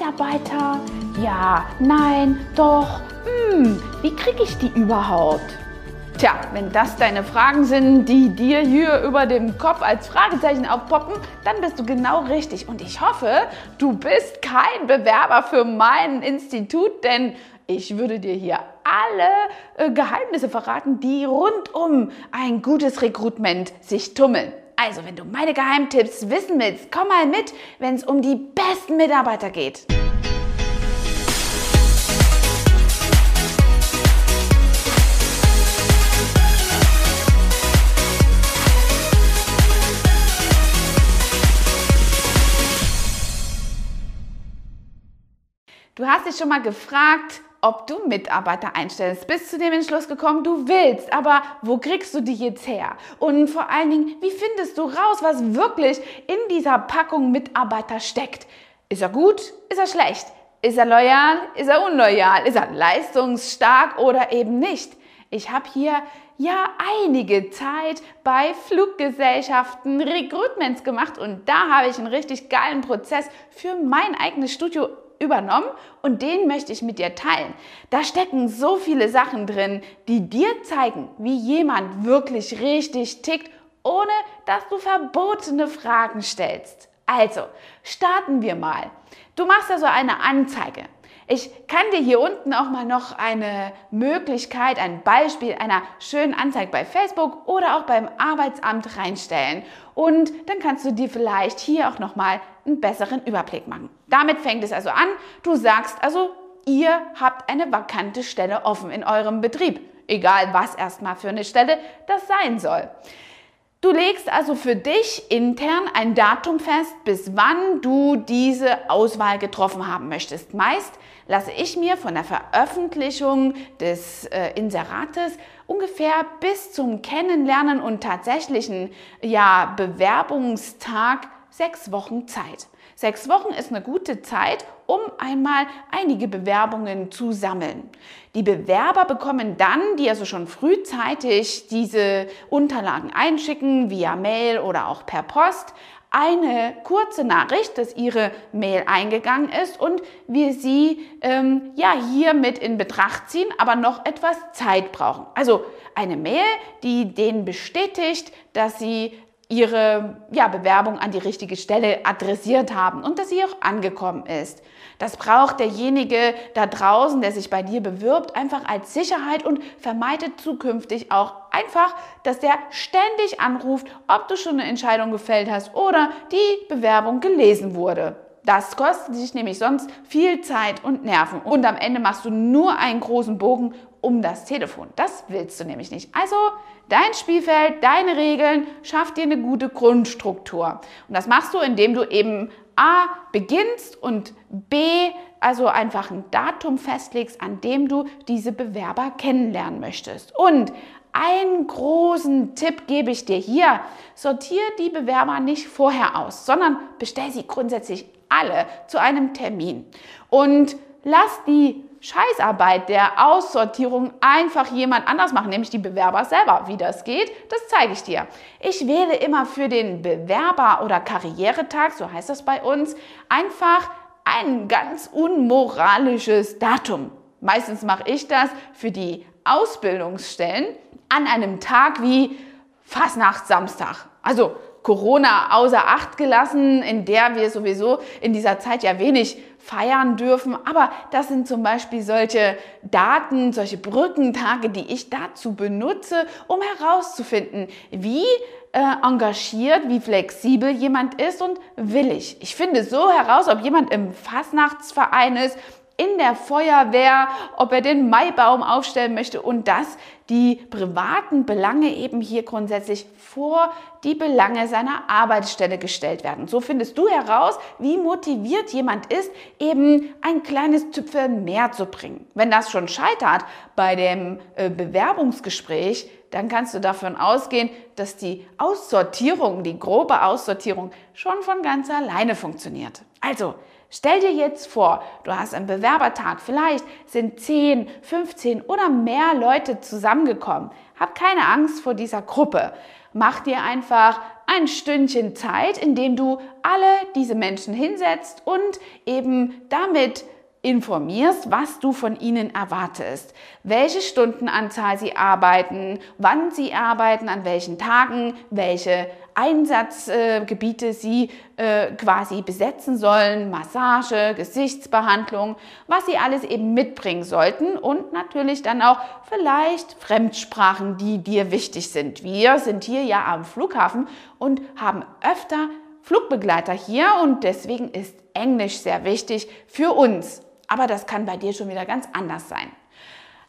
Mitarbeiter? Ja, nein, doch. Hm, wie kriege ich die überhaupt? Tja, wenn das deine Fragen sind, die dir hier über dem Kopf als Fragezeichen aufpoppen, dann bist du genau richtig. Und ich hoffe, du bist kein Bewerber für mein Institut, denn ich würde dir hier alle äh, Geheimnisse verraten, die rund um ein gutes Rekrutment sich tummeln. Also, wenn du meine Geheimtipps wissen willst, komm mal mit, wenn es um die besten Mitarbeiter geht. Du hast dich schon mal gefragt, ob du Mitarbeiter einstellst. Bist zu dem Entschluss gekommen, du willst, aber wo kriegst du die jetzt her? Und vor allen Dingen, wie findest du raus, was wirklich in dieser Packung Mitarbeiter steckt? Ist er gut? Ist er schlecht? Ist er loyal? Ist er unloyal? Ist er leistungsstark oder eben nicht? Ich habe hier ja einige Zeit bei Fluggesellschaften Recruitments gemacht und da habe ich einen richtig geilen Prozess für mein eigenes Studio übernommen und den möchte ich mit dir teilen. Da stecken so viele Sachen drin, die dir zeigen, wie jemand wirklich richtig tickt, ohne dass du verbotene Fragen stellst. Also, starten wir mal. Du machst also eine Anzeige. Ich kann dir hier unten auch mal noch eine Möglichkeit, ein Beispiel einer schönen Anzeige bei Facebook oder auch beim Arbeitsamt reinstellen. Und dann kannst du dir vielleicht hier auch noch mal einen besseren Überblick machen. Damit fängt es also an. Du sagst also, ihr habt eine vakante Stelle offen in eurem Betrieb. Egal was erstmal für eine Stelle das sein soll. Du legst also für dich intern ein Datum fest, bis wann du diese Auswahl getroffen haben möchtest. Meist lasse ich mir von der Veröffentlichung des äh, Inserates ungefähr bis zum Kennenlernen und tatsächlichen ja, Bewerbungstag sechs Wochen Zeit. Sechs Wochen ist eine gute Zeit, um einmal einige Bewerbungen zu sammeln. Die Bewerber bekommen dann, die also schon frühzeitig diese Unterlagen einschicken, via Mail oder auch per Post, eine kurze Nachricht, dass Ihre Mail eingegangen ist und wir Sie ähm, ja hier mit in Betracht ziehen, aber noch etwas Zeit brauchen. Also eine Mail, die denen bestätigt, dass Sie ihre ja, Bewerbung an die richtige Stelle adressiert haben und dass sie auch angekommen ist. Das braucht derjenige da draußen, der sich bei dir bewirbt, einfach als Sicherheit und vermeidet zukünftig auch einfach, dass der ständig anruft, ob du schon eine Entscheidung gefällt hast oder die Bewerbung gelesen wurde. Das kostet dich nämlich sonst viel Zeit und Nerven. Und am Ende machst du nur einen großen Bogen um das Telefon. Das willst du nämlich nicht. Also dein Spielfeld, deine Regeln, schaff dir eine gute Grundstruktur. Und das machst du, indem du eben A beginnst und B also einfach ein Datum festlegst, an dem du diese Bewerber kennenlernen möchtest. Und einen großen Tipp gebe ich dir hier. Sortiere die Bewerber nicht vorher aus, sondern bestell sie grundsätzlich alle zu einem Termin. Und lass die Scheißarbeit der Aussortierung einfach jemand anders machen, nämlich die Bewerber selber. Wie das geht, das zeige ich dir. Ich wähle immer für den Bewerber- oder Karrieretag, so heißt das bei uns, einfach ein ganz unmoralisches Datum. Meistens mache ich das für die Ausbildungsstellen an einem Tag wie Fastnacht Samstag. Also Corona außer Acht gelassen, in der wir sowieso in dieser Zeit ja wenig feiern dürfen. Aber das sind zum Beispiel solche Daten, solche Brückentage, die ich dazu benutze, um herauszufinden, wie äh, engagiert, wie flexibel jemand ist und willig. Ich finde so heraus, ob jemand im Fastnachtsverein ist, in der Feuerwehr, ob er den Maibaum aufstellen möchte und dass die privaten Belange eben hier grundsätzlich vor die Belange seiner Arbeitsstelle gestellt werden. So findest du heraus, wie motiviert jemand ist, eben ein kleines Tüpfel mehr zu bringen. Wenn das schon scheitert bei dem äh, Bewerbungsgespräch, dann kannst du davon ausgehen, dass die Aussortierung, die grobe Aussortierung schon von ganz alleine funktioniert. Also, Stell dir jetzt vor, du hast einen Bewerbertag, vielleicht sind 10, 15 oder mehr Leute zusammengekommen. Hab keine Angst vor dieser Gruppe. Mach dir einfach ein Stündchen Zeit, in dem du alle diese Menschen hinsetzt und eben damit informierst, was du von ihnen erwartest, welche Stundenanzahl sie arbeiten, wann sie arbeiten, an welchen Tagen, welche Einsatzgebiete äh, sie äh, quasi besetzen sollen, Massage, Gesichtsbehandlung, was sie alles eben mitbringen sollten und natürlich dann auch vielleicht Fremdsprachen, die dir wichtig sind. Wir sind hier ja am Flughafen und haben öfter Flugbegleiter hier und deswegen ist Englisch sehr wichtig für uns. Aber das kann bei dir schon wieder ganz anders sein.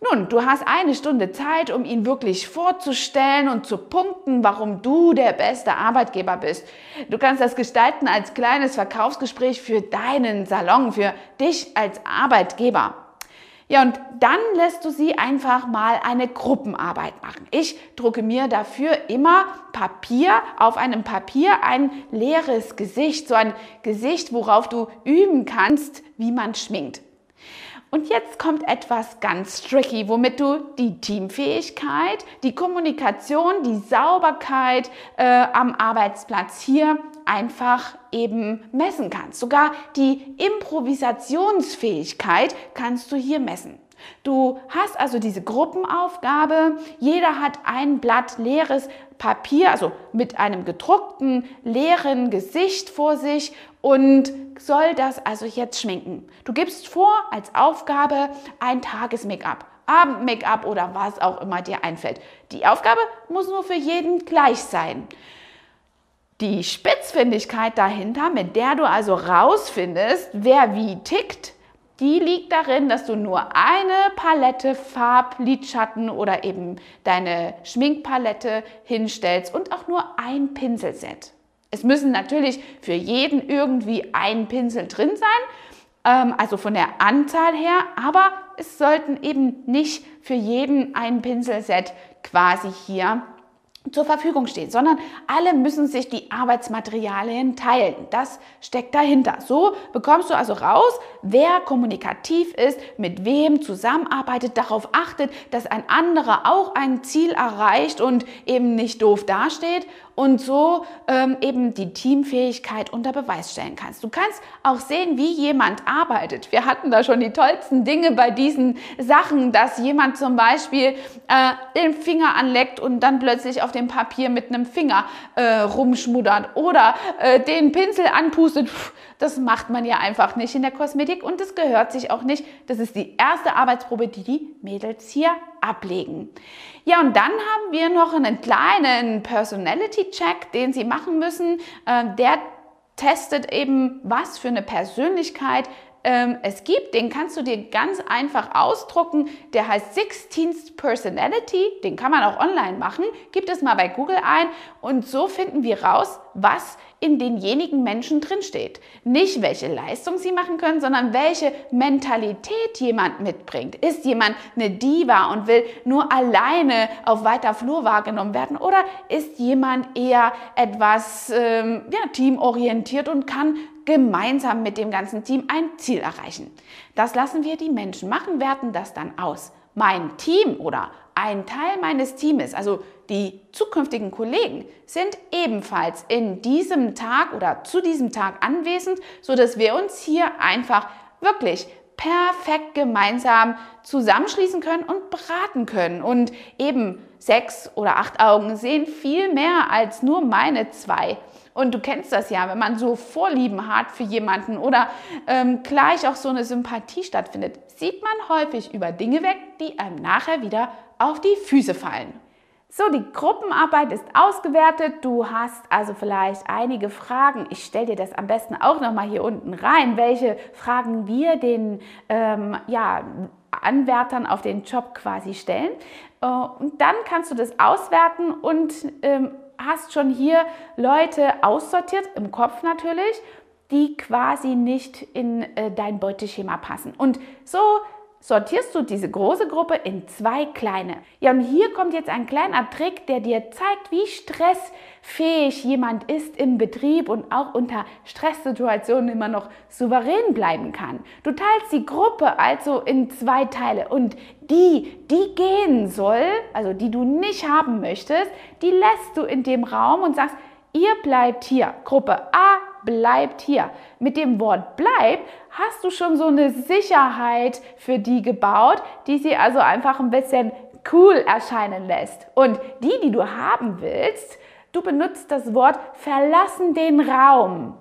Nun, du hast eine Stunde Zeit, um ihn wirklich vorzustellen und zu punkten, warum du der beste Arbeitgeber bist. Du kannst das gestalten als kleines Verkaufsgespräch für deinen Salon, für dich als Arbeitgeber. Ja, und dann lässt du sie einfach mal eine Gruppenarbeit machen. Ich drucke mir dafür immer Papier, auf einem Papier ein leeres Gesicht, so ein Gesicht, worauf du üben kannst, wie man schminkt. Und jetzt kommt etwas ganz tricky, womit du die Teamfähigkeit, die Kommunikation, die Sauberkeit äh, am Arbeitsplatz hier einfach eben messen kannst. Sogar die Improvisationsfähigkeit kannst du hier messen. Du hast also diese Gruppenaufgabe. Jeder hat ein Blatt leeres Papier, also mit einem gedruckten, leeren Gesicht vor sich und soll das also jetzt schminken. Du gibst vor als Aufgabe ein Tages-Make-up. Abend-Make-up oder was auch immer dir einfällt. Die Aufgabe muss nur für jeden gleich sein. Die Spitzfindigkeit dahinter, mit der du also rausfindest, wer wie tickt, die liegt darin, dass du nur eine Palette Farblidschatten oder eben deine Schminkpalette hinstellst und auch nur ein Pinselset. Es müssen natürlich für jeden irgendwie ein Pinsel drin sein, ähm, also von der Anzahl her, aber es sollten eben nicht für jeden ein Pinselset quasi hier zur Verfügung stehen, sondern alle müssen sich die Arbeitsmaterialien teilen. Das steckt dahinter. So bekommst du also raus, wer kommunikativ ist, mit wem zusammenarbeitet, darauf achtet, dass ein anderer auch ein Ziel erreicht und eben nicht doof dasteht und so ähm, eben die Teamfähigkeit unter Beweis stellen kannst. Du kannst auch sehen, wie jemand arbeitet. Wir hatten da schon die tollsten Dinge bei diesen Sachen, dass jemand zum Beispiel äh, den Finger anleckt und dann plötzlich auf dem Papier mit einem Finger äh, rumschmuddert oder äh, den Pinsel anpustet. Das macht man ja einfach nicht in der Kosmetik und das gehört sich auch nicht. Das ist die erste Arbeitsprobe, die die Mädels hier ablegen. Ja, und dann haben wir noch einen kleinen Personality-Check, den Sie machen müssen. Äh, der testet eben, was für eine Persönlichkeit ähm, es gibt. Den kannst du dir ganz einfach ausdrucken. Der heißt 16th Personality. Den kann man auch online machen. Gib es mal bei Google ein und so finden wir raus, was in denjenigen Menschen drinsteht. Nicht welche Leistung sie machen können, sondern welche Mentalität jemand mitbringt. Ist jemand eine Diva und will nur alleine auf weiter Flur wahrgenommen werden oder ist jemand eher etwas ähm, ja, teamorientiert und kann gemeinsam mit dem ganzen Team ein Ziel erreichen. Das lassen wir die Menschen machen, werten das dann aus. Mein Team oder ein Teil meines Teams, also die zukünftigen Kollegen, sind ebenfalls in diesem Tag oder zu diesem Tag anwesend, sodass wir uns hier einfach wirklich perfekt gemeinsam zusammenschließen können und beraten können. Und eben sechs oder acht Augen sehen viel mehr als nur meine zwei. Und du kennst das ja, wenn man so Vorlieben hat für jemanden oder ähm, gleich auch so eine Sympathie stattfindet, sieht man häufig über Dinge weg, die einem nachher wieder auf die Füße fallen. So, die Gruppenarbeit ist ausgewertet. Du hast also vielleicht einige Fragen. Ich stelle dir das am besten auch nochmal hier unten rein, welche Fragen wir den ähm, ja, Anwärtern auf den Job quasi stellen. Äh, und dann kannst du das auswerten und ähm, hast schon hier Leute aussortiert, im Kopf natürlich, die quasi nicht in äh, dein Beuteschema passen. Und so sortierst du diese große Gruppe in zwei kleine. Ja, und hier kommt jetzt ein kleiner Trick, der dir zeigt, wie stressfähig jemand ist im Betrieb und auch unter Stresssituationen immer noch souverän bleiben kann. Du teilst die Gruppe also in zwei Teile und die, die gehen soll, also die du nicht haben möchtest, die lässt du in dem Raum und sagst, ihr bleibt hier. Gruppe A bleibt hier. Mit dem Wort bleibt hast du schon so eine Sicherheit für die gebaut, die sie also einfach ein bisschen cool erscheinen lässt. Und die, die du haben willst, du benutzt das Wort verlassen den Raum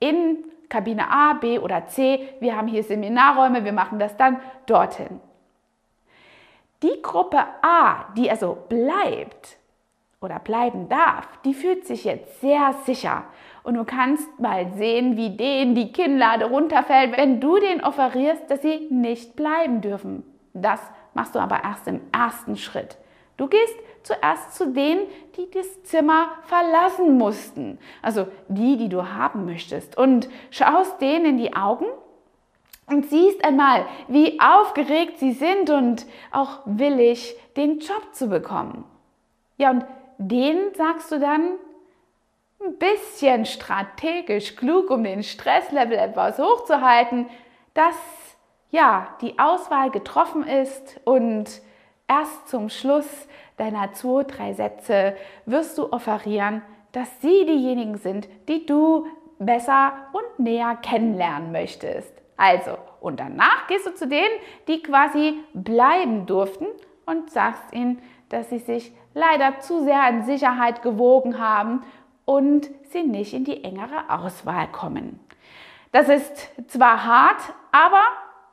in Kabine A, B oder C. Wir haben hier Seminarräume, wir machen das dann dorthin. Die Gruppe A, die also bleibt oder bleiben darf, die fühlt sich jetzt sehr sicher und du kannst mal sehen, wie denen die Kinnlade runterfällt, wenn du denen offerierst, dass sie nicht bleiben dürfen. Das machst du aber erst im ersten Schritt. Du gehst zuerst zu denen, die das Zimmer verlassen mussten. Also die, die du haben möchtest. Und schaust denen in die Augen und siehst einmal, wie aufgeregt sie sind und auch willig, den Job zu bekommen. Ja, und denen sagst du dann, ein bisschen strategisch klug, um den Stresslevel etwas hochzuhalten, dass ja, die Auswahl getroffen ist und erst zum Schluss deiner zwei, drei Sätze wirst du offerieren, dass sie diejenigen sind, die du besser und näher kennenlernen möchtest. Also, und danach gehst du zu denen, die quasi bleiben durften und sagst ihnen, dass sie sich leider zu sehr in Sicherheit gewogen haben und sie nicht in die engere Auswahl kommen. Das ist zwar hart, aber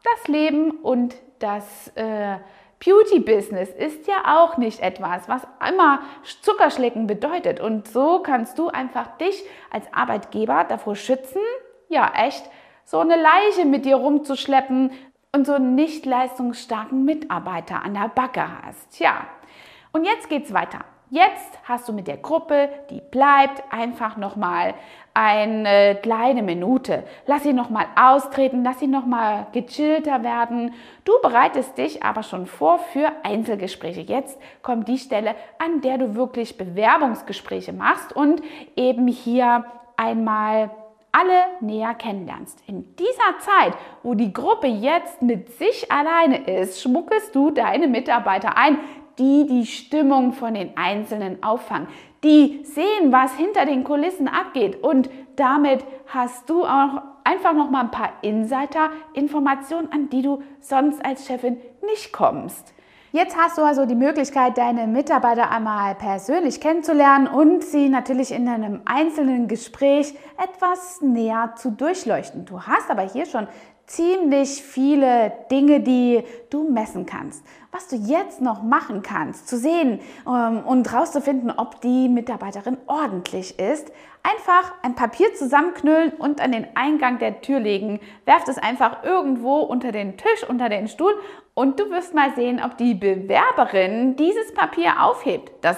das Leben und das äh, Beauty-Business ist ja auch nicht etwas, was immer Zuckerschlecken bedeutet. Und so kannst du einfach dich als Arbeitgeber davor schützen, ja echt so eine Leiche mit dir rumzuschleppen und so einen nicht leistungsstarken Mitarbeiter an der Backe hast. Ja, und jetzt geht's weiter. Jetzt hast du mit der Gruppe, die bleibt, einfach nochmal eine kleine Minute. Lass sie nochmal austreten, lass sie nochmal gechillter werden. Du bereitest dich aber schon vor für Einzelgespräche. Jetzt kommt die Stelle, an der du wirklich Bewerbungsgespräche machst und eben hier einmal alle näher kennenlernst. In dieser Zeit, wo die Gruppe jetzt mit sich alleine ist, schmuggelst du deine Mitarbeiter ein, die die Stimmung von den Einzelnen auffangen, die sehen, was hinter den Kulissen abgeht und damit hast du auch einfach noch mal ein paar Insider-Informationen, an die du sonst als Chefin nicht kommst. Jetzt hast du also die Möglichkeit, deine Mitarbeiter einmal persönlich kennenzulernen und sie natürlich in einem einzelnen Gespräch etwas näher zu durchleuchten. Du hast aber hier schon ziemlich viele Dinge, die du messen kannst. Was du jetzt noch machen kannst, zu sehen ähm, und rauszufinden, ob die Mitarbeiterin ordentlich ist, einfach ein Papier zusammenknüllen und an den Eingang der Tür legen. Werft es einfach irgendwo unter den Tisch, unter den Stuhl und du wirst mal sehen, ob die Bewerberin dieses Papier aufhebt. Das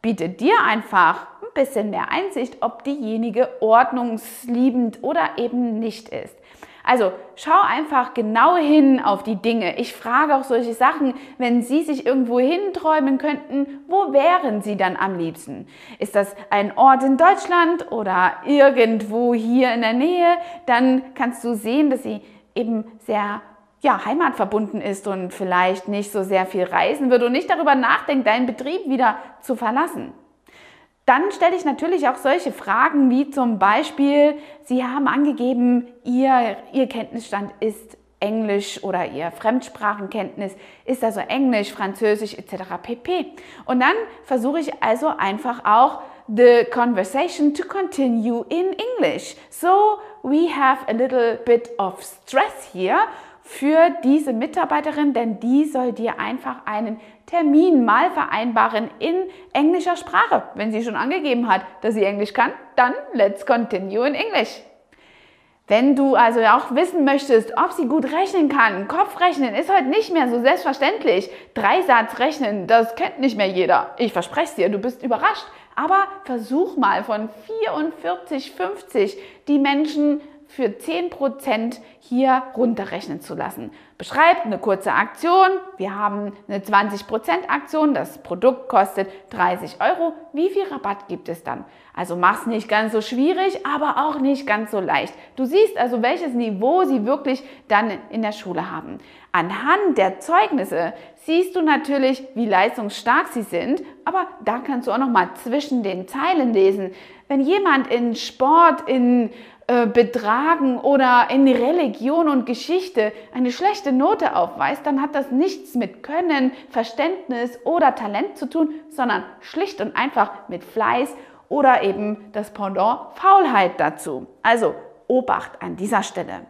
bietet dir einfach ein bisschen mehr Einsicht, ob diejenige ordnungsliebend oder eben nicht ist. Also schau einfach genau hin auf die Dinge. Ich frage auch solche Sachen, wenn Sie sich irgendwo hinträumen könnten, wo wären Sie dann am liebsten? Ist das ein Ort in Deutschland oder irgendwo hier in der Nähe? Dann kannst du sehen, dass sie eben sehr ja, heimatverbunden ist und vielleicht nicht so sehr viel reisen wird und nicht darüber nachdenkt, deinen Betrieb wieder zu verlassen. Dann stelle ich natürlich auch solche Fragen wie zum Beispiel, Sie haben angegeben, Ihr, Ihr Kenntnisstand ist Englisch oder Ihr Fremdsprachenkenntnis ist also Englisch, Französisch etc. pp. Und dann versuche ich also einfach auch the conversation to continue in English. So we have a little bit of stress here für diese Mitarbeiterin, denn die soll dir einfach einen Termin mal vereinbaren in englischer Sprache. Wenn sie schon angegeben hat, dass sie Englisch kann, dann let's continue in English. Wenn du also auch wissen möchtest, ob sie gut rechnen kann, Kopfrechnen ist heute nicht mehr so selbstverständlich. Dreisatz rechnen, das kennt nicht mehr jeder. Ich verspreche es dir, du bist überrascht. Aber versuch mal von 44, 50 die Menschen für 10% hier runterrechnen zu lassen. Beschreib eine kurze Aktion. Wir haben eine 20% Aktion. Das Produkt kostet 30 Euro. Wie viel Rabatt gibt es dann? Also mach's nicht ganz so schwierig, aber auch nicht ganz so leicht. Du siehst also, welches Niveau sie wirklich dann in der Schule haben. Anhand der Zeugnisse siehst du natürlich, wie leistungsstark sie sind, aber da kannst du auch noch mal zwischen den Zeilen lesen. Wenn jemand in Sport, in äh, Betragen oder in Religion und Geschichte eine schlechte Note aufweist, dann hat das nichts mit Können, Verständnis oder Talent zu tun, sondern schlicht und einfach mit Fleiß oder eben das Pendant Faulheit dazu. Also Obacht an dieser Stelle.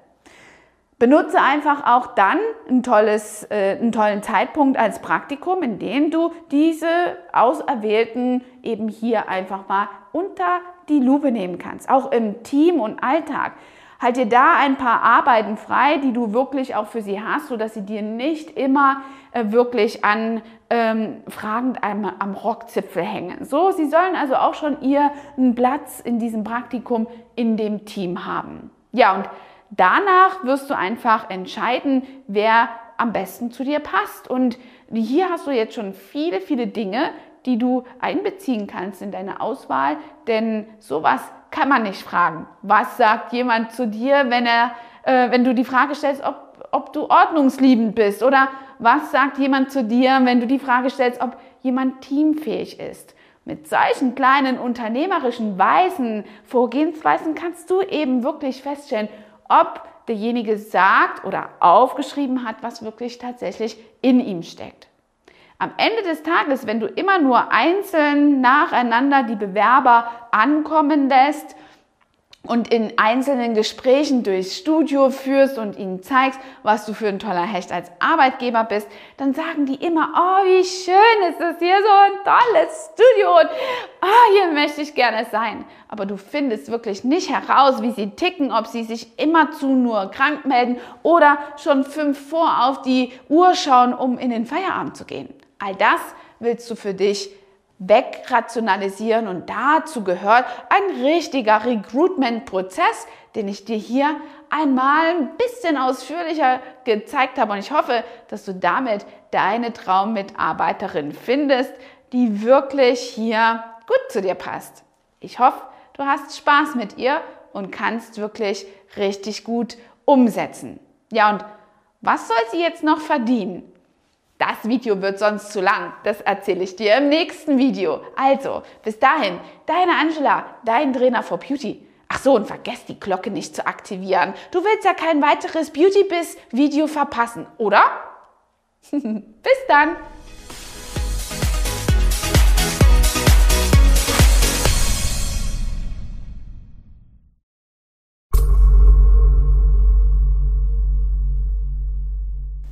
Benutze einfach auch dann ein tolles, äh, einen tollen Zeitpunkt als Praktikum, in dem du diese Auserwählten eben hier einfach mal unter die Lupe nehmen kannst, auch im Team und Alltag. Halt dir da ein paar Arbeiten frei, die du wirklich auch für sie hast, sodass sie dir nicht immer äh, wirklich an ähm, fragend am, am Rockzipfel hängen. So, sie sollen also auch schon ihren Platz in diesem Praktikum in dem Team haben. Ja, und danach wirst du einfach entscheiden, wer am besten zu dir passt. Und hier hast du jetzt schon viele, viele Dinge, die du einbeziehen kannst in deine Auswahl, denn sowas kann man nicht fragen. Was sagt jemand zu dir, wenn er, äh, wenn du die Frage stellst, ob, ob du ordnungsliebend bist? Oder was sagt jemand zu dir, wenn du die Frage stellst, ob jemand teamfähig ist? Mit solchen kleinen unternehmerischen Weisen, Vorgehensweisen kannst du eben wirklich feststellen, ob derjenige sagt oder aufgeschrieben hat, was wirklich tatsächlich in ihm steckt. Am Ende des Tages, wenn du immer nur einzeln nacheinander die Bewerber ankommen lässt und in einzelnen Gesprächen durchs Studio führst und ihnen zeigst, was du für ein toller Hecht als Arbeitgeber bist, dann sagen die immer, oh, wie schön ist es hier, so ein tolles Studio und oh, hier möchte ich gerne sein. Aber du findest wirklich nicht heraus, wie sie ticken, ob sie sich immerzu nur krank melden oder schon fünf vor auf die Uhr schauen, um in den Feierabend zu gehen. All das willst du für dich wegrationalisieren und dazu gehört ein richtiger Recruitment-Prozess, den ich dir hier einmal ein bisschen ausführlicher gezeigt habe und ich hoffe, dass du damit deine Traummitarbeiterin findest, die wirklich hier gut zu dir passt. Ich hoffe, du hast Spaß mit ihr und kannst wirklich richtig gut umsetzen. Ja, und was soll sie jetzt noch verdienen? Das Video wird sonst zu lang. Das erzähle ich dir im nächsten Video. Also, bis dahin, deine Angela, dein Trainer for Beauty. Ach so, und vergesst die Glocke nicht zu aktivieren. Du willst ja kein weiteres Beauty Biz Video verpassen, oder? bis dann!